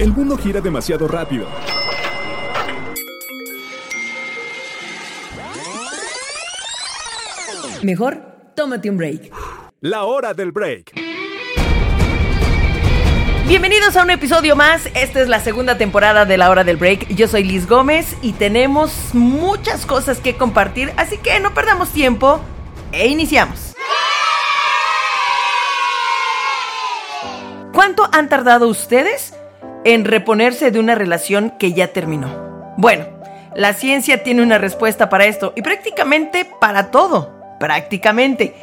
El mundo gira demasiado rápido. Mejor, tómate un break. La hora del break. Bienvenidos a un episodio más. Esta es la segunda temporada de La Hora del Break. Yo soy Liz Gómez y tenemos muchas cosas que compartir, así que no perdamos tiempo e iniciamos. ¿Cuánto han tardado ustedes en reponerse de una relación que ya terminó? Bueno, la ciencia tiene una respuesta para esto y prácticamente para todo. Prácticamente.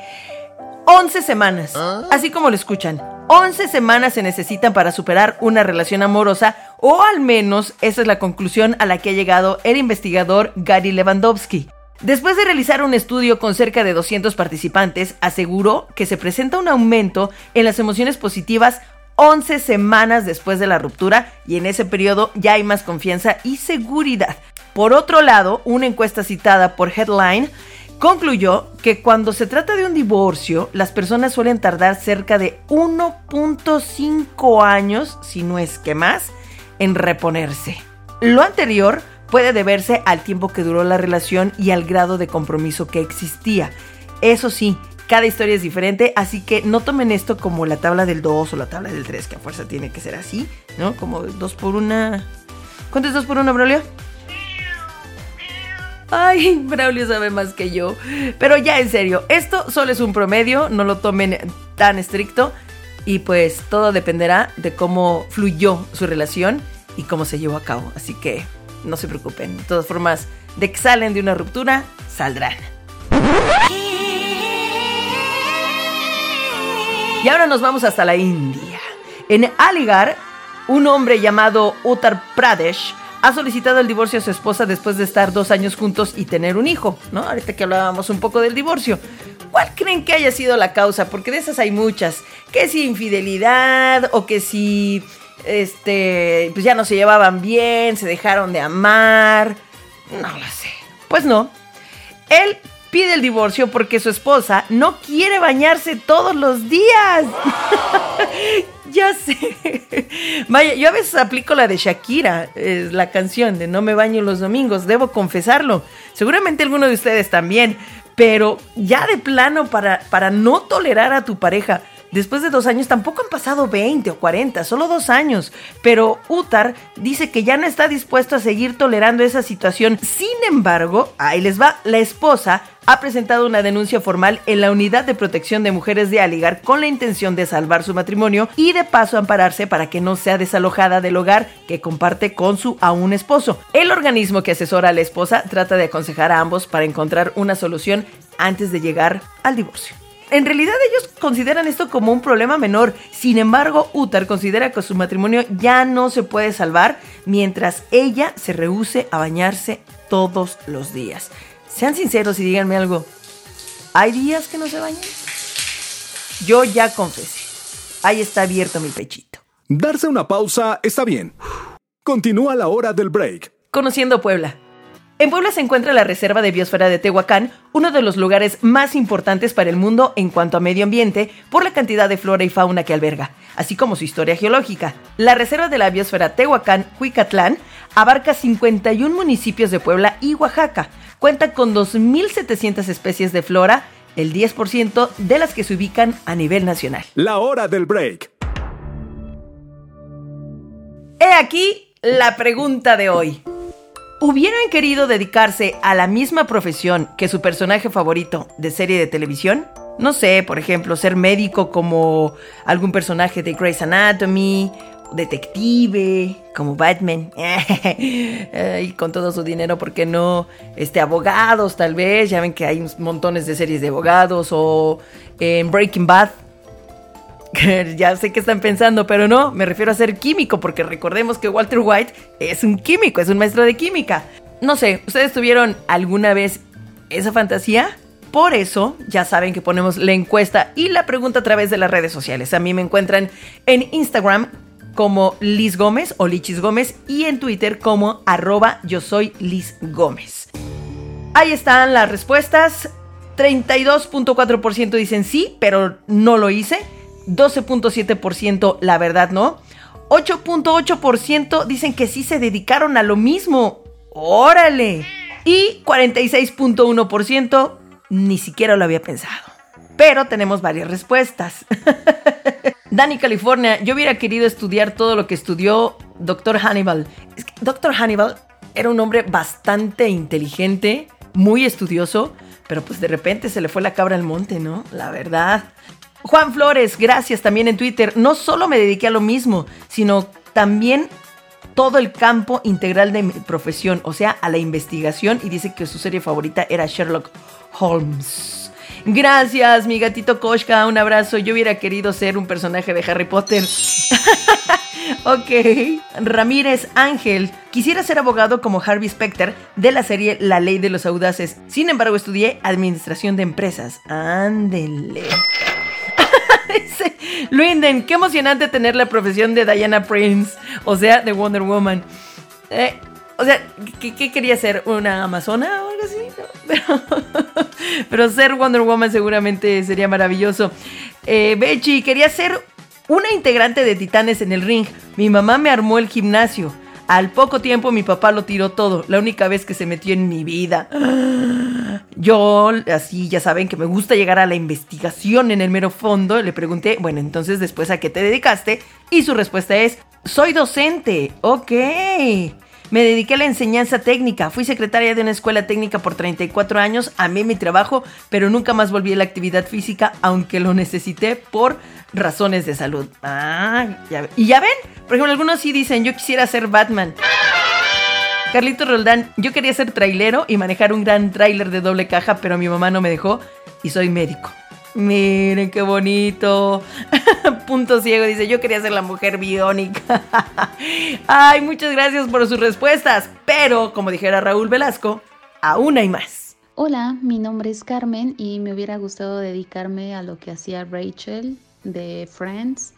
11 semanas. Así como lo escuchan. 11 semanas se necesitan para superar una relación amorosa o al menos esa es la conclusión a la que ha llegado el investigador Gary Lewandowski. Después de realizar un estudio con cerca de 200 participantes, aseguró que se presenta un aumento en las emociones positivas 11 semanas después de la ruptura y en ese periodo ya hay más confianza y seguridad. Por otro lado, una encuesta citada por Headline concluyó que cuando se trata de un divorcio, las personas suelen tardar cerca de 1.5 años, si no es que más, en reponerse. Lo anterior puede deberse al tiempo que duró la relación y al grado de compromiso que existía. Eso sí, cada historia es diferente, así que no tomen esto como la tabla del 2 o la tabla del 3, que a fuerza tiene que ser así, ¿no? Como 2 por 1. ¿Cuánto es 2 por 1, Braulio? Ay, Braulio sabe más que yo. Pero ya en serio, esto solo es un promedio, no lo tomen tan estricto. Y pues todo dependerá de cómo fluyó su relación y cómo se llevó a cabo. Así que no se preocupen. De todas formas, de que salen de una ruptura, saldrán. Y ahora nos vamos hasta la India. En Aligarh, un hombre llamado Uttar Pradesh ha solicitado el divorcio a su esposa después de estar dos años juntos y tener un hijo, ¿no? Ahorita que hablábamos un poco del divorcio. ¿Cuál creen que haya sido la causa? Porque de esas hay muchas. Que si infidelidad o que si este pues ya no se llevaban bien, se dejaron de amar. No lo sé. Pues no. Él pide el divorcio porque su esposa no quiere bañarse todos los días. ya sé. Vaya, yo a veces aplico la de Shakira, es la canción de No me baño los domingos, debo confesarlo. Seguramente alguno de ustedes también, pero ya de plano para, para no tolerar a tu pareja Después de dos años, tampoco han pasado 20 o 40, solo dos años. Pero Utar dice que ya no está dispuesto a seguir tolerando esa situación. Sin embargo, ahí les va, la esposa ha presentado una denuncia formal en la Unidad de Protección de Mujeres de Aligar con la intención de salvar su matrimonio y de paso ampararse para que no sea desalojada del hogar que comparte con su aún esposo. El organismo que asesora a la esposa trata de aconsejar a ambos para encontrar una solución antes de llegar al divorcio. En realidad ellos consideran esto como un problema menor. Sin embargo, Utar considera que su matrimonio ya no se puede salvar mientras ella se rehúse a bañarse todos los días. Sean sinceros y díganme algo. ¿Hay días que no se bañan? Yo ya confesé. Ahí está abierto mi pechito. Darse una pausa está bien. Continúa la hora del break. Conociendo Puebla. En Puebla se encuentra la Reserva de Biosfera de Tehuacán, uno de los lugares más importantes para el mundo en cuanto a medio ambiente por la cantidad de flora y fauna que alberga, así como su historia geológica. La Reserva de la Biosfera Tehuacán-Huicatlán abarca 51 municipios de Puebla y Oaxaca. Cuenta con 2.700 especies de flora, el 10% de las que se ubican a nivel nacional. La hora del break. He aquí la pregunta de hoy. ¿Hubieran querido dedicarse a la misma profesión que su personaje favorito de serie de televisión? No sé, por ejemplo, ser médico como algún personaje de Grey's Anatomy, detective, como Batman, y con todo su dinero, ¿por qué no? Este, abogados tal vez, ya ven que hay montones de series de abogados, o en Breaking Bad, ya sé que están pensando, pero no, me refiero a ser químico, porque recordemos que Walter White es un químico, es un maestro de química. No sé, ¿ustedes tuvieron alguna vez esa fantasía? Por eso, ya saben que ponemos la encuesta y la pregunta a través de las redes sociales. A mí me encuentran en Instagram como Liz Gómez o Lichis Gómez y en Twitter como arroba yo soy Liz Gómez. Ahí están las respuestas. 32.4% dicen sí, pero no lo hice. 12.7% la verdad no. 8.8% dicen que sí se dedicaron a lo mismo. ¡Órale! Y 46.1% ni siquiera lo había pensado. Pero tenemos varias respuestas. Dani, California, yo hubiera querido estudiar todo lo que estudió Dr. Hannibal. Dr. Hannibal era un hombre bastante inteligente, muy estudioso, pero pues de repente se le fue la cabra al monte, ¿no? La verdad. Juan Flores, gracias también en Twitter. No solo me dediqué a lo mismo, sino también todo el campo integral de mi profesión, o sea, a la investigación y dice que su serie favorita era Sherlock Holmes. Gracias, mi gatito Koshka, un abrazo. Yo hubiera querido ser un personaje de Harry Potter. ok. Ramírez Ángel. Quisiera ser abogado como Harvey Specter de la serie La Ley de los Audaces. Sin embargo, estudié Administración de Empresas. Ándele. Luinden, qué emocionante tener la profesión de Diana Prince, o sea, de Wonder Woman. Eh, o sea, ¿qué, quería ser? ¿Una amazona o algo así? Pero, ser Wonder Woman seguramente sería maravilloso. Eh, Bechi, quería ser una integrante de Titanes en el ring. Mi mamá me armó el gimnasio. Al poco tiempo mi papá lo tiró todo, la única vez que se metió en mi vida. Yo, así ya saben que me gusta llegar a la investigación en el mero fondo, le pregunté, bueno, entonces después a qué te dedicaste? Y su respuesta es, soy docente, ok. Me dediqué a la enseñanza técnica, fui secretaria de una escuela técnica por 34 años, amé mi trabajo, pero nunca más volví a la actividad física, aunque lo necesité por razones de salud. Ah, ya Y ya ven, por ejemplo, algunos sí dicen, yo quisiera ser Batman. Carlito Roldán, yo quería ser trailero y manejar un gran trailer de doble caja, pero mi mamá no me dejó y soy médico. Miren qué bonito. Punto ciego dice, yo quería ser la mujer biónica. Ay, muchas gracias por sus respuestas. Pero, como dijera Raúl Velasco, aún hay más. Hola, mi nombre es Carmen y me hubiera gustado dedicarme a lo que hacía Rachel de Friends,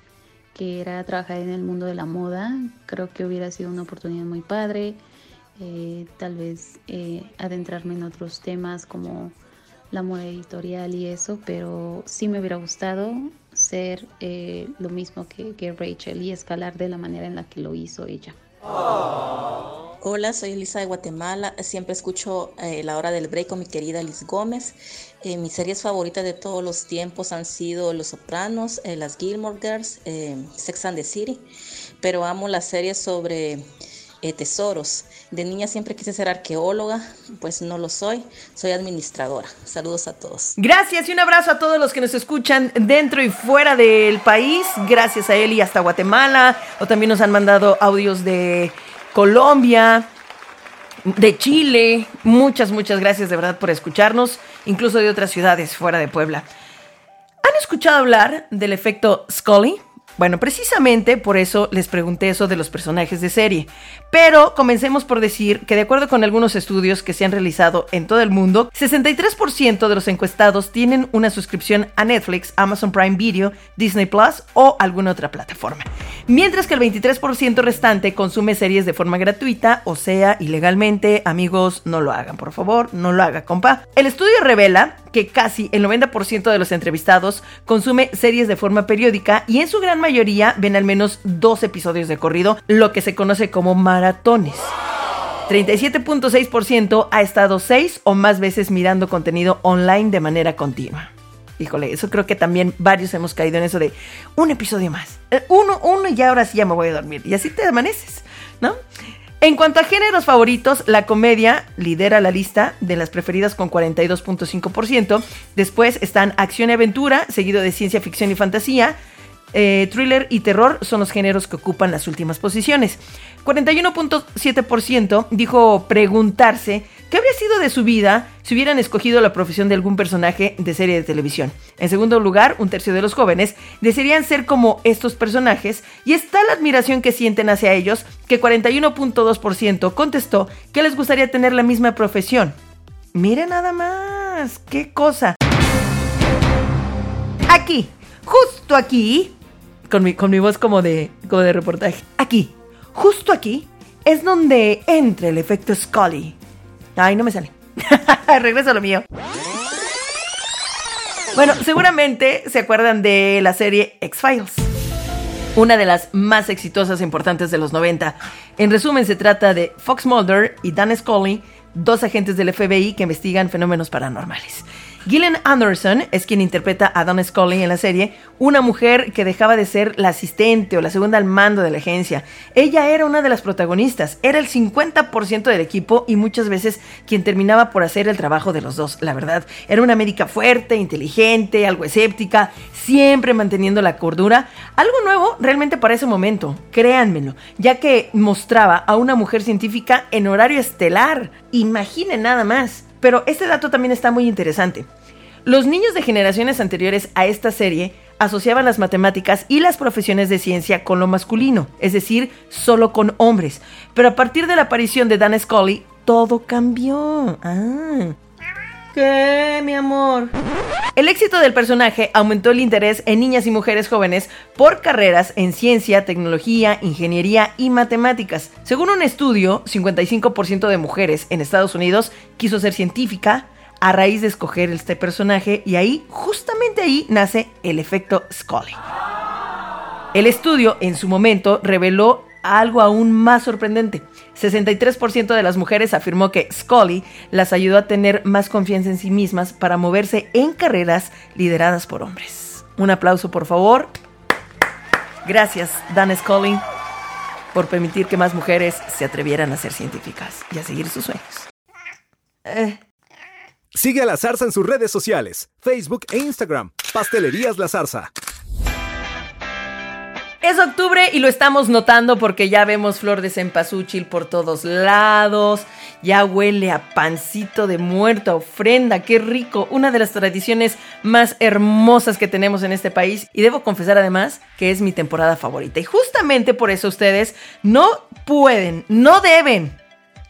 que era trabajar en el mundo de la moda. Creo que hubiera sido una oportunidad muy padre. Eh, tal vez eh, adentrarme en otros temas como la moda editorial y eso, pero sí me hubiera gustado ser eh, lo mismo que, que, Rachel y escalar de la manera en la que lo hizo ella. Hola, soy Elisa de Guatemala. Siempre escucho La Hora del Break con mi querida Liz Gómez. Eh, mis series favoritas de todos los tiempos han sido Los Sopranos, eh, Las Gilmore Girls, eh, Sex and the City, pero amo las series sobre tesoros. De niña siempre quise ser arqueóloga, pues no lo soy, soy administradora. Saludos a todos. Gracias y un abrazo a todos los que nos escuchan dentro y fuera del país. Gracias a él y hasta Guatemala, o también nos han mandado audios de Colombia, de Chile. Muchas, muchas gracias de verdad por escucharnos, incluso de otras ciudades fuera de Puebla. ¿Han escuchado hablar del efecto Scully? Bueno, precisamente por eso les pregunté eso de los personajes de serie. Pero comencemos por decir que de acuerdo con algunos estudios que se han realizado en todo el mundo, 63% de los encuestados tienen una suscripción a Netflix, Amazon Prime Video, Disney Plus o alguna otra plataforma. Mientras que el 23% restante consume series de forma gratuita, o sea, ilegalmente. Amigos, no lo hagan, por favor, no lo haga, compa. El estudio revela que casi el 90% de los entrevistados consume series de forma periódica y en su gran mayoría ven al menos dos episodios de corrido, lo que se conoce como maratones. 37.6% ha estado seis o más veces mirando contenido online de manera continua. Híjole, eso creo que también varios hemos caído en eso de un episodio más. Eh, uno, uno y ahora sí ya me voy a dormir. Y así te amaneces, ¿no? En cuanto a géneros favoritos, la comedia lidera la lista de las preferidas con 42.5%. Después están acción y aventura, seguido de ciencia ficción y fantasía. Eh, thriller y terror son los géneros que ocupan las últimas posiciones. 41.7% dijo preguntarse qué habría sido de su vida si hubieran escogido la profesión de algún personaje de serie de televisión. En segundo lugar, un tercio de los jóvenes desearían ser como estos personajes y está la admiración que sienten hacia ellos que 41.2% contestó que les gustaría tener la misma profesión. Mire nada más, qué cosa. Aquí, justo aquí, con mi, con mi voz como de, como de reportaje. Aquí, justo aquí, es donde entra el efecto Scully. Ay, no me sale. Regreso a lo mío. Bueno, seguramente se acuerdan de la serie X-Files. una de las más exitosas e importantes de los 90. En resumen, se trata de Fox Mulder y Dan Scully, dos agentes del FBI que investigan fenómenos paranormales. Gillian Anderson es quien interpreta a Don Scully en la serie, una mujer que dejaba de ser la asistente o la segunda al mando de la agencia. Ella era una de las protagonistas, era el 50% del equipo y muchas veces quien terminaba por hacer el trabajo de los dos, la verdad. Era una médica fuerte, inteligente, algo escéptica, siempre manteniendo la cordura. Algo nuevo realmente para ese momento, créanmelo, ya que mostraba a una mujer científica en horario estelar. Imaginen nada más. Pero este dato también está muy interesante. Los niños de generaciones anteriores a esta serie asociaban las matemáticas y las profesiones de ciencia con lo masculino, es decir, solo con hombres. Pero a partir de la aparición de Dan Scully, todo cambió. Ah. ¿Qué, mi amor? El éxito del personaje aumentó el interés en niñas y mujeres jóvenes por carreras en ciencia, tecnología, ingeniería y matemáticas. Según un estudio, 55% de mujeres en Estados Unidos quiso ser científica a raíz de escoger este personaje y ahí, justamente ahí, nace el efecto Scully. El estudio en su momento reveló algo aún más sorprendente. 63% de las mujeres afirmó que Scully las ayudó a tener más confianza en sí mismas para moverse en carreras lideradas por hombres. Un aplauso, por favor. Gracias, Dan Scully, por permitir que más mujeres se atrevieran a ser científicas y a seguir sus sueños. Eh. Sigue a La Zarza en sus redes sociales, Facebook e Instagram. Pastelerías La Zarza. Es octubre y lo estamos notando porque ya vemos flor de cempasúchil por todos lados, ya huele a pancito de muerto, ofrenda, qué rico, una de las tradiciones más hermosas que tenemos en este país. Y debo confesar además que es mi temporada favorita. Y justamente por eso ustedes no pueden, no deben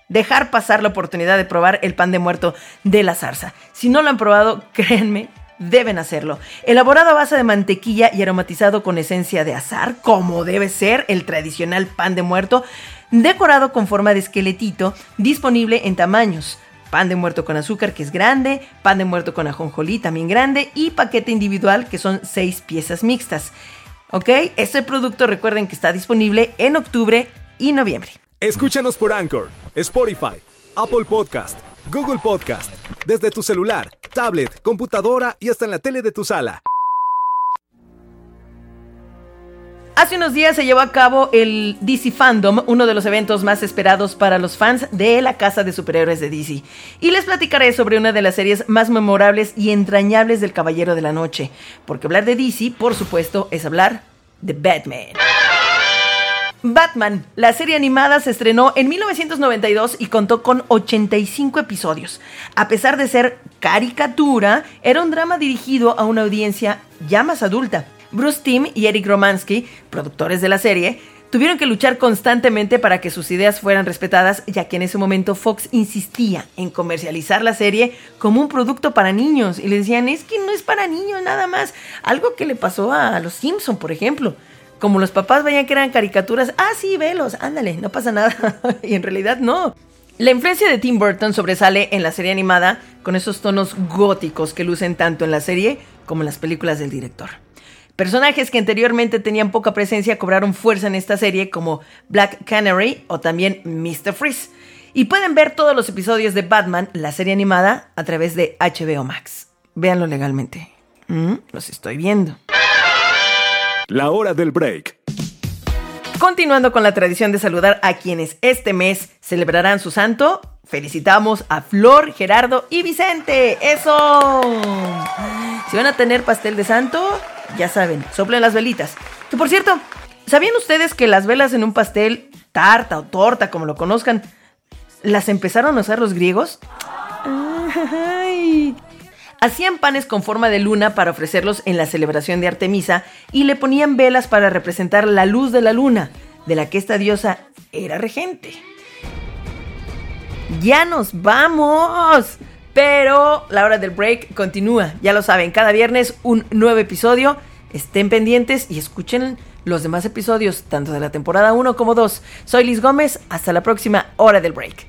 dejar pasar la oportunidad de probar el pan de muerto de la zarza. Si no lo han probado, créanme deben hacerlo. Elaborado a base de mantequilla y aromatizado con esencia de azar, como debe ser el tradicional pan de muerto, decorado con forma de esqueletito, disponible en tamaños. Pan de muerto con azúcar, que es grande, pan de muerto con ajonjolí, también grande, y paquete individual, que son seis piezas mixtas. ¿Ok? Este producto recuerden que está disponible en octubre y noviembre. Escúchanos por Anchor, Spotify, Apple Podcast Google Podcast, desde tu celular, tablet, computadora y hasta en la tele de tu sala. Hace unos días se llevó a cabo el DC Fandom, uno de los eventos más esperados para los fans de la casa de superhéroes de DC. Y les platicaré sobre una de las series más memorables y entrañables del Caballero de la Noche. Porque hablar de DC, por supuesto, es hablar de Batman. Batman, la serie animada se estrenó en 1992 y contó con 85 episodios. A pesar de ser caricatura, era un drama dirigido a una audiencia ya más adulta. Bruce Timm y Eric Romansky, productores de la serie, tuvieron que luchar constantemente para que sus ideas fueran respetadas, ya que en ese momento Fox insistía en comercializar la serie como un producto para niños y le decían, es que no es para niños nada más, algo que le pasó a los Simpson, por ejemplo como los papás veían que eran caricaturas, ah, sí, velos, ándale, no pasa nada. y en realidad no. La influencia de Tim Burton sobresale en la serie animada con esos tonos góticos que lucen tanto en la serie como en las películas del director. Personajes que anteriormente tenían poca presencia cobraron fuerza en esta serie como Black Canary o también Mr. Freeze. Y pueden ver todos los episodios de Batman, la serie animada, a través de HBO Max. Véanlo legalmente. Mm, los estoy viendo. La hora del break. Continuando con la tradición de saludar a quienes este mes celebrarán su santo, felicitamos a Flor, Gerardo y Vicente. ¡Eso! Si van a tener pastel de santo, ya saben, soplen las velitas. Que por cierto, ¿sabían ustedes que las velas en un pastel, tarta o torta, como lo conozcan, las empezaron a usar los griegos? ¡Ay! Hacían panes con forma de luna para ofrecerlos en la celebración de Artemisa y le ponían velas para representar la luz de la luna, de la que esta diosa era regente. ¡Ya nos vamos! Pero la hora del break continúa. Ya lo saben, cada viernes un nuevo episodio. Estén pendientes y escuchen los demás episodios, tanto de la temporada 1 como 2. Soy Liz Gómez, hasta la próxima hora del break.